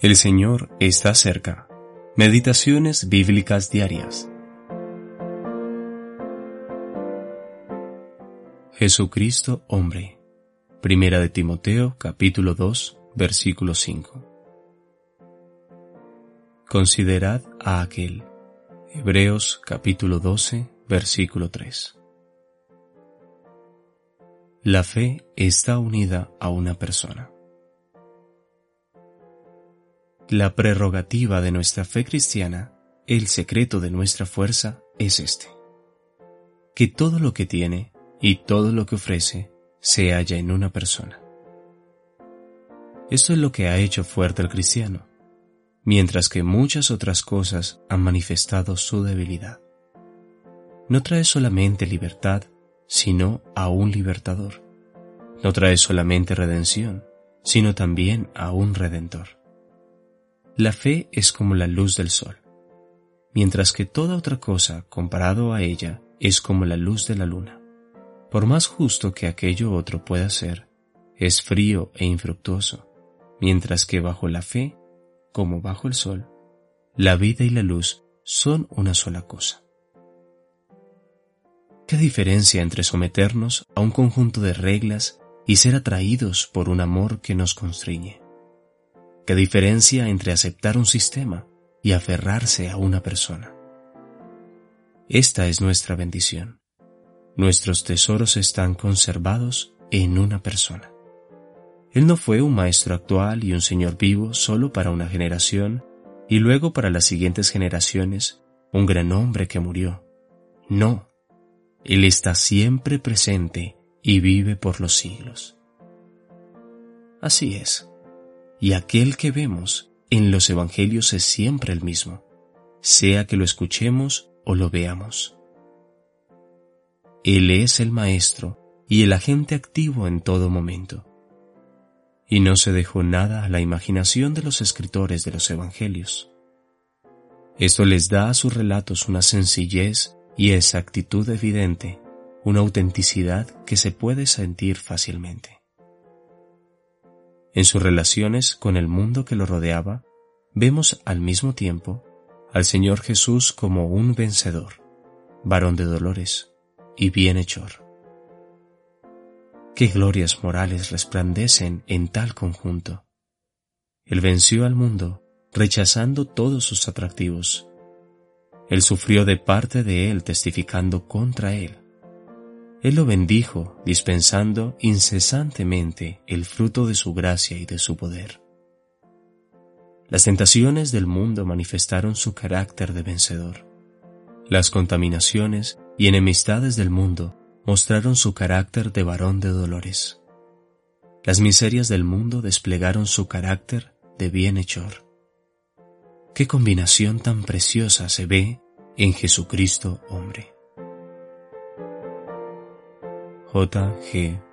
El Señor está cerca. Meditaciones bíblicas diarias. Jesucristo hombre. Primera de Timoteo capítulo 2 versículo 5. Considerad a aquel. Hebreos capítulo 12 versículo 3. La fe está unida a una persona. La prerrogativa de nuestra fe cristiana, el secreto de nuestra fuerza, es este. Que todo lo que tiene y todo lo que ofrece se halla en una persona. Esto es lo que ha hecho fuerte al cristiano, mientras que muchas otras cosas han manifestado su debilidad. No trae solamente libertad, sino a un libertador. No trae solamente redención, sino también a un redentor. La fe es como la luz del sol, mientras que toda otra cosa comparado a ella es como la luz de la luna. Por más justo que aquello otro pueda ser, es frío e infructuoso, mientras que bajo la fe, como bajo el sol, la vida y la luz son una sola cosa. ¿Qué diferencia entre someternos a un conjunto de reglas y ser atraídos por un amor que nos constriñe? ¿Qué diferencia entre aceptar un sistema y aferrarse a una persona? Esta es nuestra bendición. Nuestros tesoros están conservados en una persona. Él no fue un maestro actual y un Señor vivo solo para una generación y luego para las siguientes generaciones un gran hombre que murió. No, Él está siempre presente y vive por los siglos. Así es y aquel que vemos en los Evangelios es siempre el mismo, sea que lo escuchemos o lo veamos. Él es el Maestro y el agente activo en todo momento. Y no se dejó nada a la imaginación de los escritores de los Evangelios. Esto les da a sus relatos una sencillez y exactitud evidente, una autenticidad que se puede sentir fácilmente. En sus relaciones con el mundo que lo rodeaba, vemos al mismo tiempo al Señor Jesús como un vencedor, varón de dolores y bienhechor. Qué glorias morales resplandecen en tal conjunto. Él venció al mundo rechazando todos sus atractivos. Él sufrió de parte de él testificando contra él. Él lo bendijo, dispensando incesantemente el fruto de su gracia y de su poder. Las tentaciones del mundo manifestaron su carácter de vencedor. Las contaminaciones y enemistades del mundo mostraron su carácter de varón de dolores. Las miserias del mundo desplegaron su carácter de bienhechor. Qué combinación tan preciosa se ve en Jesucristo hombre. J.